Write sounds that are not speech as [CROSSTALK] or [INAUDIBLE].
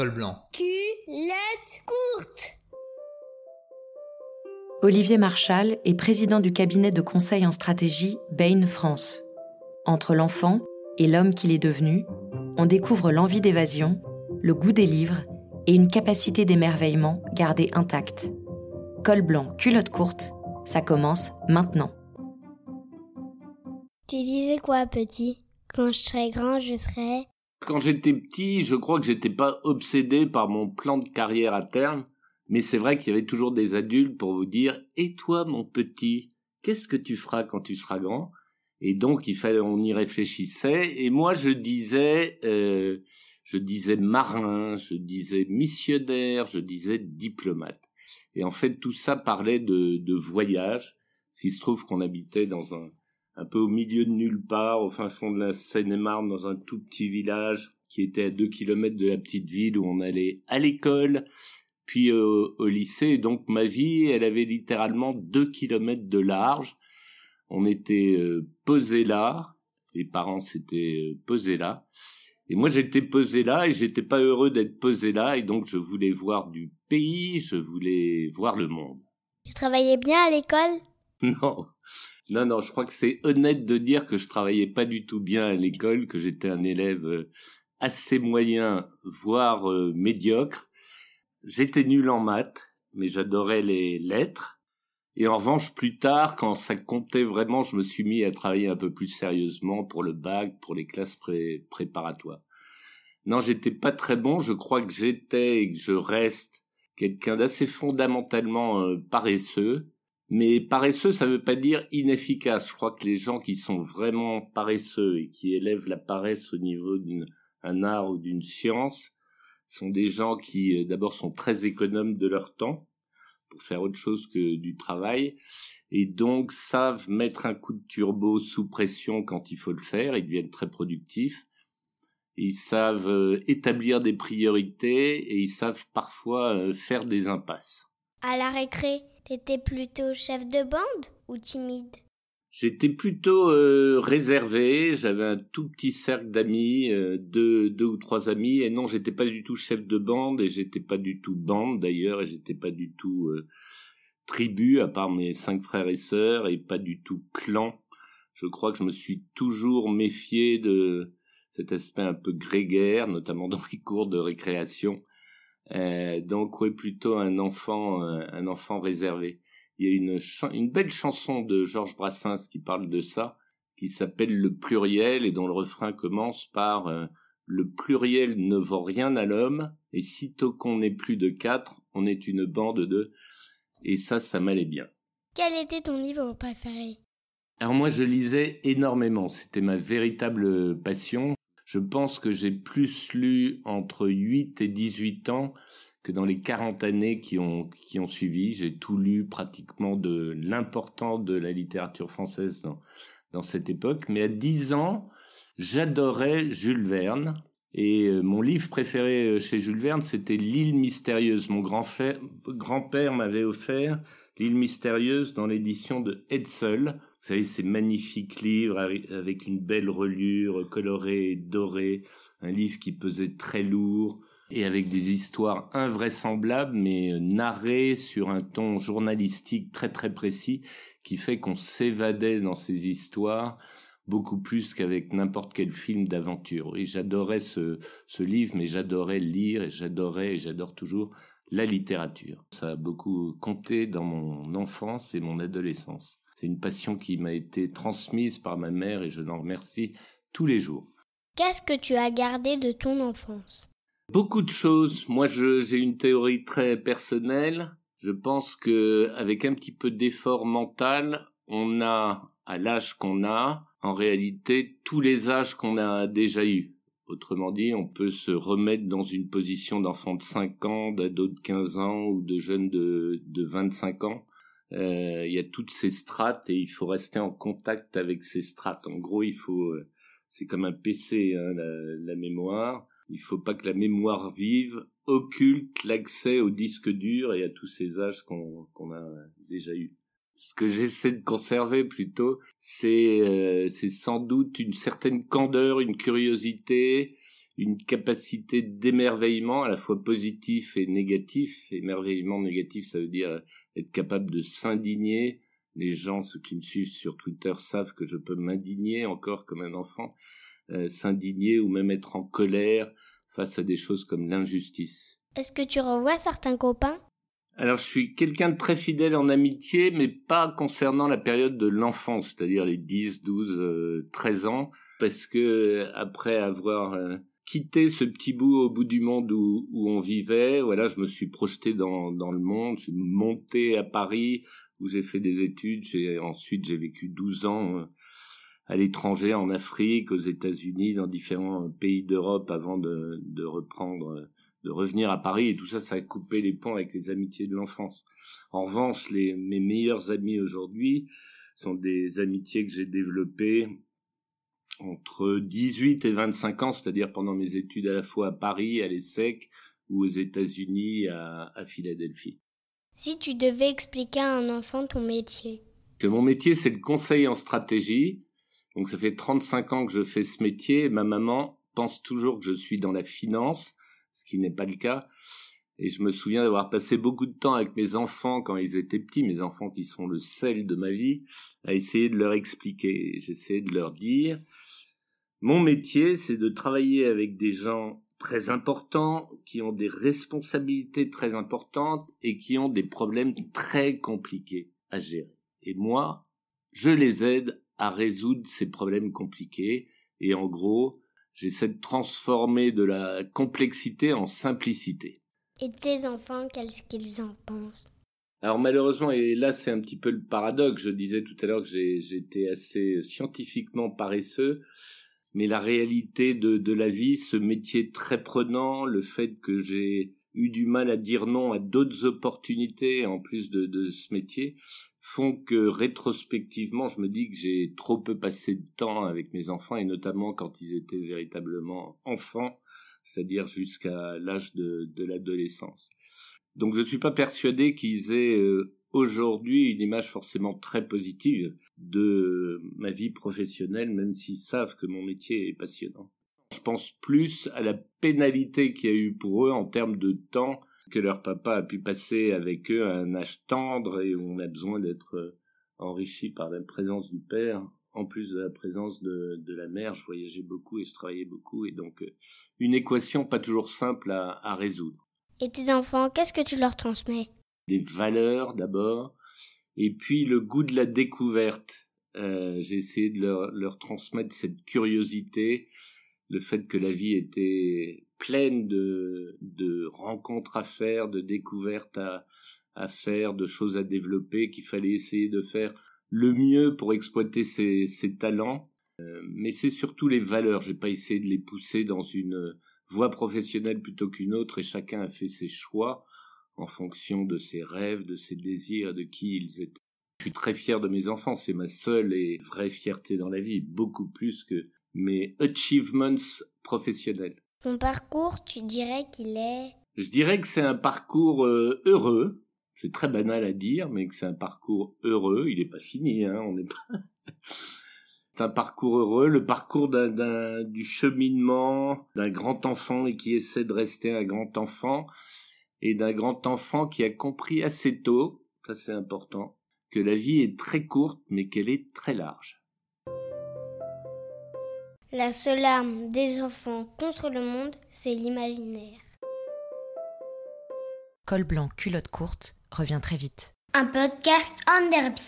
Col blanc. Culotte courte. Olivier Marchal est président du cabinet de conseil en stratégie Bain France. Entre l'enfant et l'homme qu'il est devenu, on découvre l'envie d'évasion, le goût des livres et une capacité d'émerveillement gardée intacte. Col blanc, culotte courte, ça commence maintenant. Tu disais quoi, petit? Quand je serai grand, je serai. Quand j'étais petit, je crois que j'étais pas obsédé par mon plan de carrière à terme, mais c'est vrai qu'il y avait toujours des adultes pour vous dire Et toi, mon petit, qu'est-ce que tu feras quand tu seras grand? Et donc, il fallait, on y réfléchissait. Et moi, je disais, euh, je disais marin, je disais missionnaire, je disais diplomate. Et en fait, tout ça parlait de, de voyage. S'il se trouve qu'on habitait dans un, un peu au milieu de nulle part, au fin fond de la Seine-et-Marne, dans un tout petit village qui était à deux kilomètres de la petite ville où on allait à l'école, puis au lycée. donc ma vie, elle avait littéralement deux kilomètres de large. On était euh, posé là, les parents s'étaient euh, posés là. Et moi, j'étais posé là et j'étais pas heureux d'être posé là et donc je voulais voir du pays, je voulais voir le monde. Tu travaillais bien à l'école? [LAUGHS] Non. Non, non, je crois que c'est honnête de dire que je travaillais pas du tout bien à l'école, que j'étais un élève assez moyen, voire médiocre, J'étais nul en maths, mais j'adorais les lettres. Et en revanche, plus tard, quand ça comptait vraiment, je me suis mis à travailler un peu plus sérieusement pour le bac, pour les classes préparatoires. Non, j'étais pas très bon. Je crois que j'étais et que je reste quelqu'un d'assez fondamentalement euh, paresseux. Mais paresseux, ça veut pas dire inefficace. Je crois que les gens qui sont vraiment paresseux et qui élèvent la paresse au niveau d'un art ou d'une science, sont des gens qui euh, d'abord sont très économes de leur temps pour faire autre chose que du travail et donc savent mettre un coup de turbo sous pression quand il faut le faire, ils deviennent très productifs. Ils savent euh, établir des priorités et ils savent parfois euh, faire des impasses. À la récré, t'étais plutôt chef de bande ou timide? J'étais plutôt euh, réservé, j'avais un tout petit cercle d'amis, euh, deux, ou trois amis, et non, j'étais pas du tout chef de bande, et j'étais pas du tout bande d'ailleurs, et j'étais pas du tout euh, tribu, à part mes cinq frères et sœurs, et pas du tout clan. Je crois que je me suis toujours méfié de cet aspect un peu grégaire, notamment [LAUGHS] dans les cours de récréation. Donc oui, plutôt un enfant, un enfant réservé. Il y a une, une belle chanson de Georges Brassens qui parle de ça, qui s'appelle Le pluriel et dont le refrain commence par euh, Le pluriel ne vaut rien à l'homme, et sitôt qu'on n'est plus de quatre, on est une bande de... Et ça, ça m'allait bien. Quel était ton livre préféré? Alors moi, je lisais énormément. C'était ma véritable passion. Je pense que j'ai plus lu entre 8 et 18 ans que dans les 40 années qui ont, qui ont suivi, j'ai tout lu pratiquement de l'important de la littérature française dans, dans cette époque. Mais à 10 ans, j'adorais Jules Verne. Et euh, mon livre préféré euh, chez Jules Verne, c'était L'île mystérieuse. Mon grand-père m'avait offert L'île mystérieuse dans l'édition de Hetzel. Vous savez, ces magnifiques livres avec une belle relure colorée et dorée, un livre qui pesait très lourd, et avec des histoires invraisemblables mais euh, narrées sur un ton journalistique très très précis qui fait qu'on s'évadait dans ces histoires beaucoup plus qu'avec n'importe quel film d'aventure. Et j'adorais ce, ce livre, mais j'adorais lire et j'adorais et j'adore toujours la littérature. Ça a beaucoup compté dans mon enfance et mon adolescence. C'est une passion qui m'a été transmise par ma mère et je l'en remercie tous les jours. Qu'est-ce que tu as gardé de ton enfance? Beaucoup de choses. Moi, j'ai une théorie très personnelle. Je pense que avec un petit peu d'effort mental, on a, à l'âge qu'on a, en réalité, tous les âges qu'on a déjà eus. Autrement dit, on peut se remettre dans une position d'enfant de 5 ans, d'ado de 15 ans ou de jeune de, de 25 ans. Euh, il y a toutes ces strates et il faut rester en contact avec ces strates. En gros, il faut, euh, c'est comme un PC, hein, la, la mémoire. Il faut pas que la mémoire vive occulte l'accès au disque dur et à tous ces âges qu'on a déjà eu. Ce que j'essaie de conserver plutôt, c'est euh, c'est sans doute une certaine candeur, une curiosité, une capacité d'émerveillement à la fois positif et négatif. Émerveillement négatif, ça veut dire être capable de s'indigner. Les gens, ceux qui me suivent sur Twitter, savent que je peux m'indigner encore comme un enfant, euh, s'indigner ou même être en colère face à des choses comme l'injustice. Est-ce que tu revois certains copains? Alors je suis quelqu'un de très fidèle en amitié, mais pas concernant la période de l'enfance, c'est-à-dire les 10, 12, 13 ans, parce que après avoir euh, quitté ce petit bout au bout du monde où, on vivait, voilà, je me suis projeté dans, dans le monde, je suis monté à Paris où j'ai fait des études, j'ai ensuite j'ai vécu 12 ans euh, à l'étranger, en Afrique, aux États-Unis, dans différents pays d'Europe avant de, de reprendre euh, de revenir à Paris. Et tout ça, ça a coupé les ponts avec les amitiés de l'enfance. En revanche, les, mes meilleurs amis aujourd'hui sont des amitiés que j'ai développées entre 18 et 25 ans, c'est-à-dire pendant mes études à la fois à Paris, à l'ESSEC ou aux États-Unis, à, à Philadelphie. Si tu devais expliquer à un enfant ton métier que Mon métier, c'est le conseil en stratégie. Donc ça fait 35 ans que je fais ce métier. ma maman pense toujours que je suis dans la finance ce qui n'est pas le cas. Et je me souviens d'avoir passé beaucoup de temps avec mes enfants quand ils étaient petits, mes enfants qui sont le sel de ma vie, à essayer de leur expliquer. J'essayais de leur dire, mon métier, c'est de travailler avec des gens très importants, qui ont des responsabilités très importantes et qui ont des problèmes très compliqués à gérer. Et moi, je les aide à résoudre ces problèmes compliqués. Et en gros, J'essaie de transformer de la complexité en simplicité. Et tes enfants, qu'est-ce qu'ils en pensent? Alors malheureusement, et là c'est un petit peu le paradoxe, je disais tout à l'heure que j'étais assez scientifiquement paresseux, mais la réalité de, de la vie, ce métier très prenant, le fait que j'ai eu du mal à dire non à d'autres opportunités en plus de, de ce métier, font que rétrospectivement, je me dis que j'ai trop peu passé de temps avec mes enfants, et notamment quand ils étaient véritablement enfants, c'est-à-dire jusqu'à l'âge de, de l'adolescence. Donc je ne suis pas persuadé qu'ils aient euh, aujourd'hui une image forcément très positive de ma vie professionnelle, même s'ils savent que mon métier est passionnant. Je pense plus à la pénalité qu'il y a eu pour eux en termes de temps que leur papa a pu passer avec eux à un âge tendre et où on a besoin d'être euh, enrichi par la présence du père, en plus de la présence de, la mère. Je voyageais beaucoup et je travaillais beaucoup et donc euh, une équation pas toujours simple à résoudre. Et tes enfants, qu'est-ce que tu leur transmets? Des valeurs d'abord et puis le goût de la découverte. Euh, j'ai essayé de leur, transmettre cette curiosité, le fait que la vie était pleine de, rencontres à faire, de découvertes à, faire, de choses à développer, qu'il fallait essayer de faire le mieux pour exploiter ses, ses talents. Euh, mais c'est surtout les valeurs. J'ai pas essayé de les pousser dans une voie professionnelle plutôt qu'une autre et chacun a fait ses choix en fonction de ses rêves, de ses désirs, de qui ils étaient. Je suis très fier de mes enfants. C'est ma seule et vraie fierté dans la vie, beaucoup plus que mes achievements professionnels. Ton parcours, tu dirais qu'il est? Je dirais que c'est un parcours euh, heureux. C'est très banal à dire, mais que c'est un parcours heureux. Il n'est pas fini, hein, on n'est pas... [LAUGHS] c'est un parcours heureux, le parcours d'un, du cheminement d'un grand enfant et qui essaie de rester un grand enfant, et d'un grand enfant qui a compris assez tôt, ça c'est important, que la vie est très courte, mais qu'elle est très large. La seule arme des enfants contre le monde, c'est l'imaginaire. Col blanc, culotte courte revient très vite. Un podcast en derby.